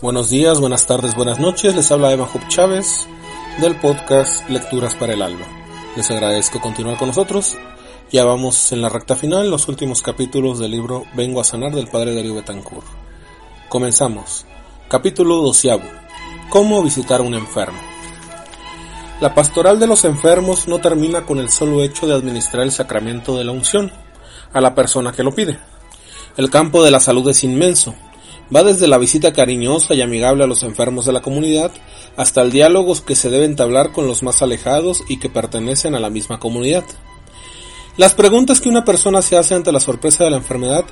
Buenos días, buenas tardes, buenas noches. Les habla Emma Job Chávez del podcast Lecturas para el Alma. Les agradezco continuar con nosotros. Ya vamos en la recta final, los últimos capítulos del libro Vengo a sanar del padre Darío Betancourt. Comenzamos. Capítulo doceavo. Cómo visitar a un enfermo. La pastoral de los enfermos no termina con el solo hecho de administrar el sacramento de la unción a la persona que lo pide. El campo de la salud es inmenso, Va desde la visita cariñosa y amigable a los enfermos de la comunidad hasta el diálogo que se debe entablar con los más alejados y que pertenecen a la misma comunidad. Las preguntas que una persona se hace ante la sorpresa de la enfermedad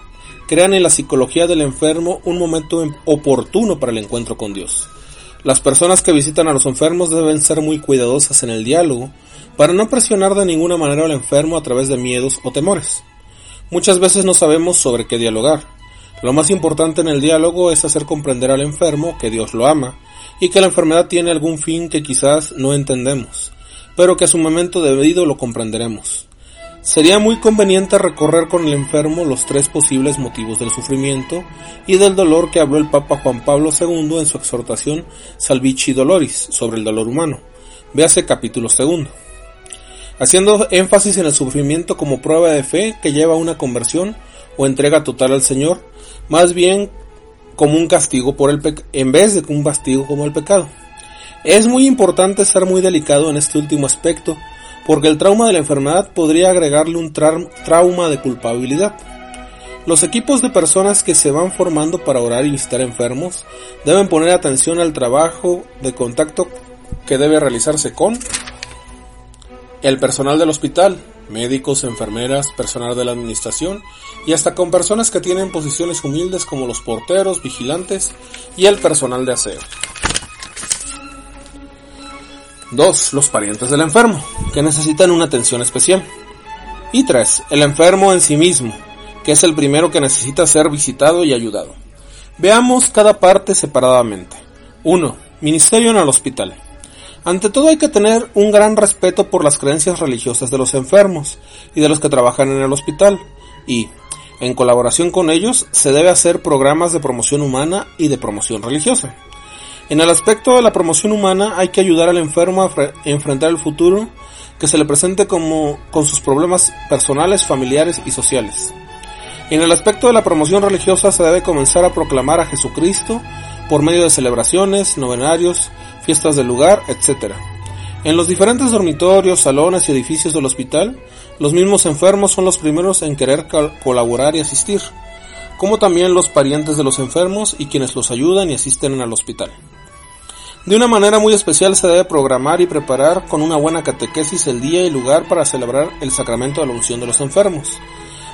crean en la psicología del enfermo un momento oportuno para el encuentro con Dios. Las personas que visitan a los enfermos deben ser muy cuidadosas en el diálogo para no presionar de ninguna manera al enfermo a través de miedos o temores. Muchas veces no sabemos sobre qué dialogar lo más importante en el diálogo es hacer comprender al enfermo que Dios lo ama y que la enfermedad tiene algún fin que quizás no entendemos, pero que a su momento debido lo comprenderemos. Sería muy conveniente recorrer con el enfermo los tres posibles motivos del sufrimiento y del dolor que habló el Papa Juan Pablo II en su exhortación Salvici Doloris sobre el dolor humano. Véase capítulo segundo. Haciendo énfasis en el sufrimiento como prueba de fe que lleva a una conversión o entrega total al Señor, más bien como un castigo por el en vez de un castigo como el pecado. Es muy importante ser muy delicado en este último aspecto, porque el trauma de la enfermedad podría agregarle un trauma de culpabilidad. Los equipos de personas que se van formando para orar y visitar enfermos deben poner atención al trabajo de contacto que debe realizarse con el personal del hospital, médicos, enfermeras, personal de la administración y hasta con personas que tienen posiciones humildes como los porteros, vigilantes y el personal de aseo. 2. Los parientes del enfermo, que necesitan una atención especial. Y 3. El enfermo en sí mismo, que es el primero que necesita ser visitado y ayudado. Veamos cada parte separadamente. 1. Ministerio en el hospital. Ante todo hay que tener un gran respeto por las creencias religiosas de los enfermos y de los que trabajan en el hospital y, en colaboración con ellos, se debe hacer programas de promoción humana y de promoción religiosa. En el aspecto de la promoción humana hay que ayudar al enfermo a enfrentar el futuro que se le presente como con sus problemas personales, familiares y sociales. En el aspecto de la promoción religiosa se debe comenzar a proclamar a Jesucristo por medio de celebraciones, novenarios, fiestas del lugar, etc. En los diferentes dormitorios, salones y edificios del hospital, los mismos enfermos son los primeros en querer colaborar y asistir, como también los parientes de los enfermos y quienes los ayudan y asisten al hospital. De una manera muy especial se debe programar y preparar con una buena catequesis el día y lugar para celebrar el sacramento de la unción de los enfermos,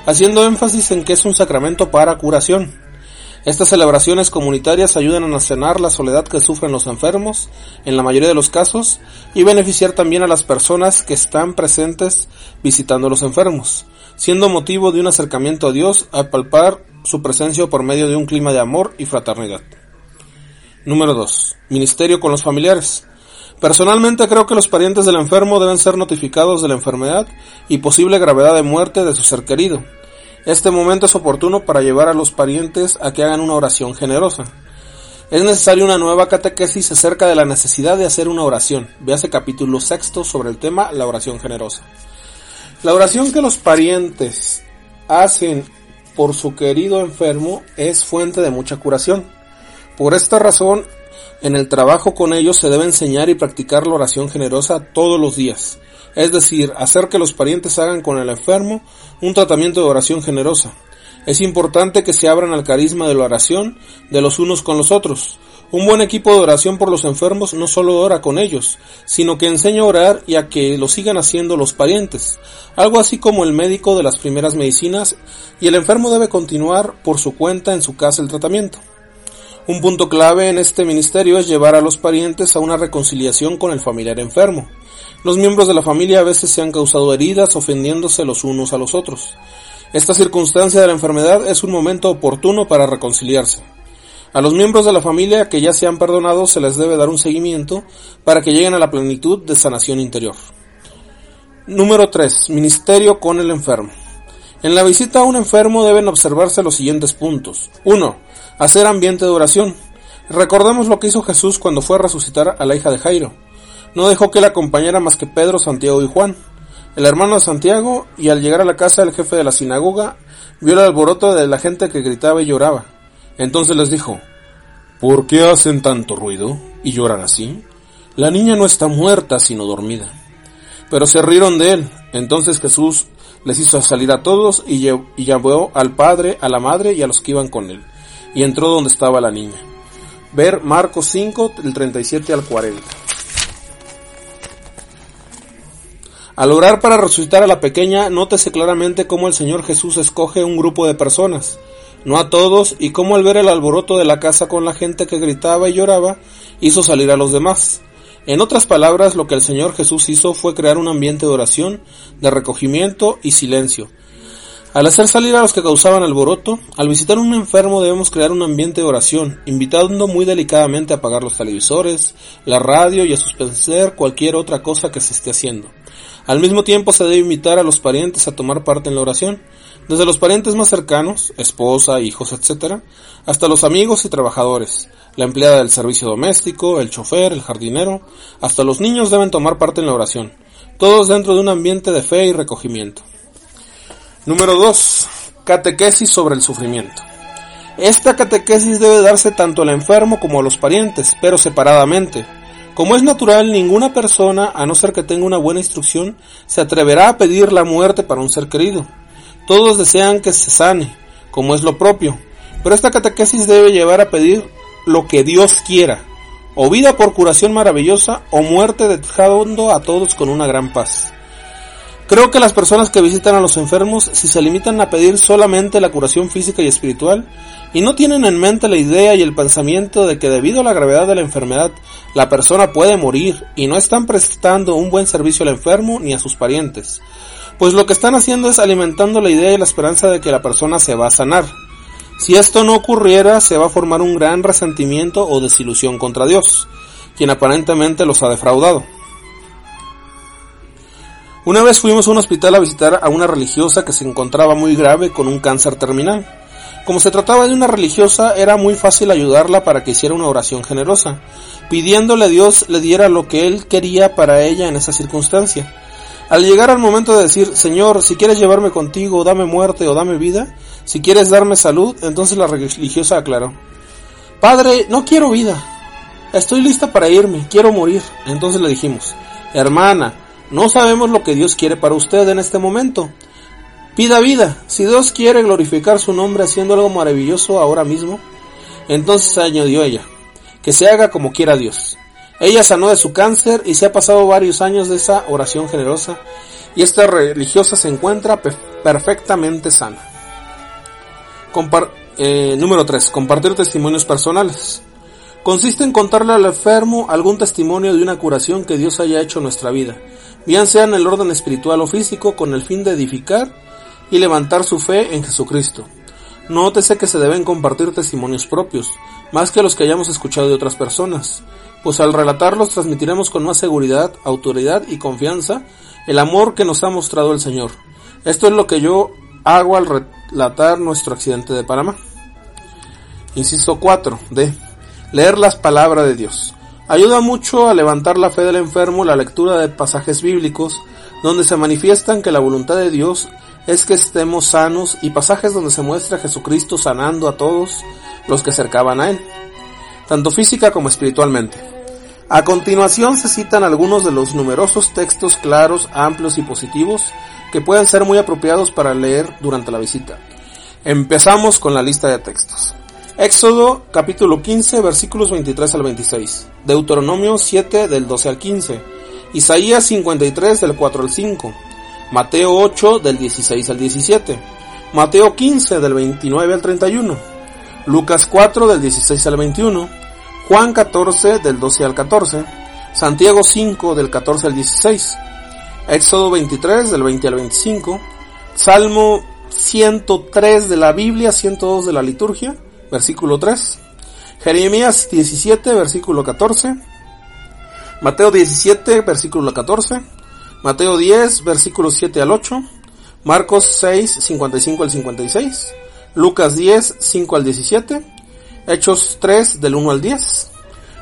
haciendo énfasis en que es un sacramento para curación, estas celebraciones comunitarias ayudan a sanar la soledad que sufren los enfermos, en la mayoría de los casos, y beneficiar también a las personas que están presentes visitando a los enfermos, siendo motivo de un acercamiento a Dios al palpar su presencia por medio de un clima de amor y fraternidad. Número 2. Ministerio con los familiares. Personalmente creo que los parientes del enfermo deben ser notificados de la enfermedad y posible gravedad de muerte de su ser querido, este momento es oportuno para llevar a los parientes a que hagan una oración generosa. Es necesaria una nueva catequesis acerca de la necesidad de hacer una oración. Véase capítulo sexto sobre el tema la oración generosa. La oración que los parientes hacen por su querido enfermo es fuente de mucha curación. Por esta razón, en el trabajo con ellos se debe enseñar y practicar la oración generosa todos los días es decir, hacer que los parientes hagan con el enfermo un tratamiento de oración generosa. Es importante que se abran al carisma de la oración de los unos con los otros. Un buen equipo de oración por los enfermos no solo ora con ellos, sino que enseña a orar y a que lo sigan haciendo los parientes, algo así como el médico de las primeras medicinas, y el enfermo debe continuar por su cuenta en su casa el tratamiento. Un punto clave en este ministerio es llevar a los parientes a una reconciliación con el familiar enfermo. Los miembros de la familia a veces se han causado heridas ofendiéndose los unos a los otros. Esta circunstancia de la enfermedad es un momento oportuno para reconciliarse. A los miembros de la familia que ya se han perdonado se les debe dar un seguimiento para que lleguen a la plenitud de sanación interior. Número 3. Ministerio con el enfermo. En la visita a un enfermo deben observarse los siguientes puntos. 1. Hacer ambiente de oración. Recordemos lo que hizo Jesús cuando fue a resucitar a la hija de Jairo. No dejó que la acompañara más que Pedro, Santiago y Juan, el hermano de Santiago, y al llegar a la casa del jefe de la sinagoga, vio el alboroto de la gente que gritaba y lloraba. Entonces les dijo, ¿Por qué hacen tanto ruido y lloran así? La niña no está muerta, sino dormida. Pero se rieron de él. Entonces Jesús les hizo salir a todos y, llamó al padre, a la madre y a los que iban con él. Y entró donde estaba la niña. Ver Marcos 5, del 37 al 40. Al orar para resucitar a la pequeña, nótese claramente cómo el Señor Jesús escoge un grupo de personas, no a todos, y cómo al ver el alboroto de la casa con la gente que gritaba y lloraba, hizo salir a los demás. En otras palabras, lo que el Señor Jesús hizo fue crear un ambiente de oración, de recogimiento y silencio, al hacer salir a los que causaban alboroto, al visitar un enfermo debemos crear un ambiente de oración, invitando muy delicadamente a apagar los televisores, la radio y a suspender cualquier otra cosa que se esté haciendo. Al mismo tiempo se debe invitar a los parientes a tomar parte en la oración, desde los parientes más cercanos, esposa, hijos, etc., hasta los amigos y trabajadores, la empleada del servicio doméstico, el chofer, el jardinero, hasta los niños deben tomar parte en la oración, todos dentro de un ambiente de fe y recogimiento. Número 2. Catequesis sobre el sufrimiento. Esta catequesis debe darse tanto al enfermo como a los parientes, pero separadamente. Como es natural, ninguna persona, a no ser que tenga una buena instrucción, se atreverá a pedir la muerte para un ser querido. Todos desean que se sane, como es lo propio, pero esta catequesis debe llevar a pedir lo que Dios quiera, o vida por curación maravillosa, o muerte dejando a todos con una gran paz. Creo que las personas que visitan a los enfermos, si se limitan a pedir solamente la curación física y espiritual, y no tienen en mente la idea y el pensamiento de que debido a la gravedad de la enfermedad, la persona puede morir, y no están prestando un buen servicio al enfermo ni a sus parientes, pues lo que están haciendo es alimentando la idea y la esperanza de que la persona se va a sanar. Si esto no ocurriera, se va a formar un gran resentimiento o desilusión contra Dios, quien aparentemente los ha defraudado. Una vez fuimos a un hospital a visitar a una religiosa que se encontraba muy grave con un cáncer terminal. Como se trataba de una religiosa, era muy fácil ayudarla para que hiciera una oración generosa, pidiéndole a Dios le diera lo que él quería para ella en esa circunstancia. Al llegar al momento de decir, Señor, si quieres llevarme contigo, dame muerte o dame vida, si quieres darme salud, entonces la religiosa aclaró, Padre, no quiero vida, estoy lista para irme, quiero morir. Entonces le dijimos, hermana, no sabemos lo que Dios quiere para usted en este momento. Pida vida. Si Dios quiere glorificar su nombre haciendo algo maravilloso ahora mismo, entonces añadió ella, que se haga como quiera Dios. Ella sanó de su cáncer y se ha pasado varios años de esa oración generosa y esta religiosa se encuentra perfectamente sana. Eh, número 3. Compartir testimonios personales. Consiste en contarle al enfermo algún testimonio de una curación que Dios haya hecho en nuestra vida bien sea en el orden espiritual o físico, con el fin de edificar y levantar su fe en Jesucristo. Nótese que se deben compartir testimonios propios, más que los que hayamos escuchado de otras personas, pues al relatarlos transmitiremos con más seguridad, autoridad y confianza el amor que nos ha mostrado el Señor. Esto es lo que yo hago al relatar nuestro accidente de Panamá. Inciso 4. D. Leer las palabras de Dios. Ayuda mucho a levantar la fe del enfermo la lectura de pasajes bíblicos donde se manifiestan que la voluntad de Dios es que estemos sanos y pasajes donde se muestra Jesucristo sanando a todos los que acercaban a Él, tanto física como espiritualmente. A continuación se citan algunos de los numerosos textos claros, amplios y positivos que pueden ser muy apropiados para leer durante la visita. Empezamos con la lista de textos. Éxodo capítulo 15 versículos 23 al 26. Deuteronomio 7 del 12 al 15. Isaías 53 del 4 al 5. Mateo 8 del 16 al 17. Mateo 15 del 29 al 31. Lucas 4 del 16 al 21. Juan 14 del 12 al 14. Santiago 5 del 14 al 16. Éxodo 23 del 20 al 25. Salmo 103 de la Biblia, 102 de la liturgia versículo 3. Jeremías 17, versículo 14. Mateo 17, versículo 14. Mateo 10, versículos 7 al 8. Marcos 6, 55 al 56. Lucas 10, 5 al 17. Hechos 3 del 1 al 10.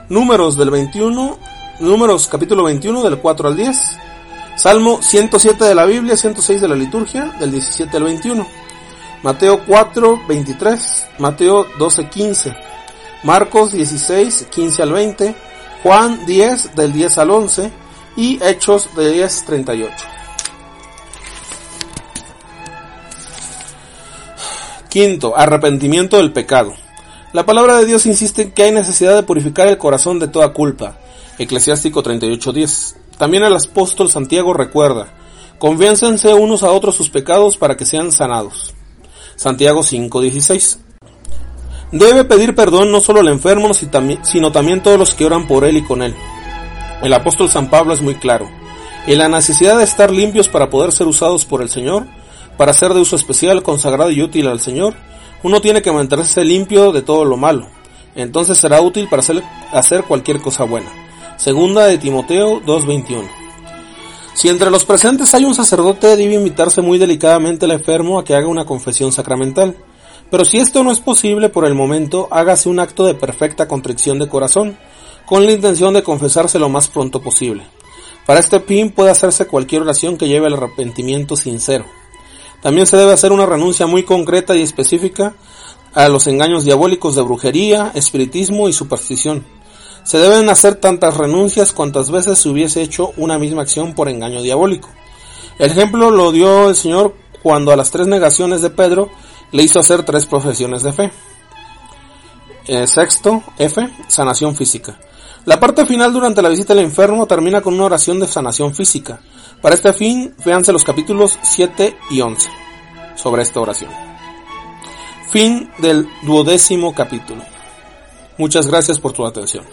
Números del 21, Números capítulo 21 del 4 al 10. Salmo 107 de la Biblia, 106 de la liturgia, del 17 al 21. Mateo 4, 23. Mateo 12, 15. Marcos 16, 15 al 20. Juan 10 del 10 al 11 y Hechos de 10, 38. Quinto, arrepentimiento del pecado. La palabra de Dios insiste en que hay necesidad de purificar el corazón de toda culpa. Eclesiástico 38:10. También el apóstol Santiago recuerda, conviéncense unos a otros sus pecados para que sean sanados. Santiago 5:16. Debe pedir perdón no solo al enfermo, sino también todos los que oran por él y con él. El apóstol San Pablo es muy claro. En la necesidad de estar limpios para poder ser usados por el Señor, para ser de uso especial, consagrado y útil al Señor, uno tiene que mantenerse limpio de todo lo malo. Entonces será útil para hacer, hacer cualquier cosa buena. Segunda de Timoteo 2.21. Si entre los presentes hay un sacerdote, debe invitarse muy delicadamente al enfermo a que haga una confesión sacramental. Pero si esto no es posible por el momento, hágase un acto de perfecta contrición de corazón, con la intención de confesarse lo más pronto posible. Para este fin puede hacerse cualquier oración que lleve al arrepentimiento sincero. También se debe hacer una renuncia muy concreta y específica a los engaños diabólicos de brujería, espiritismo y superstición. Se deben hacer tantas renuncias cuantas veces se hubiese hecho una misma acción por engaño diabólico. El ejemplo lo dio el Señor cuando a las tres negaciones de Pedro le hizo hacer tres profesiones de fe. Eh, sexto, F, sanación física. La parte final durante la visita al enfermo termina con una oración de sanación física. Para este fin, véanse los capítulos 7 y 11 sobre esta oración. Fin del duodécimo capítulo. Muchas gracias por tu atención.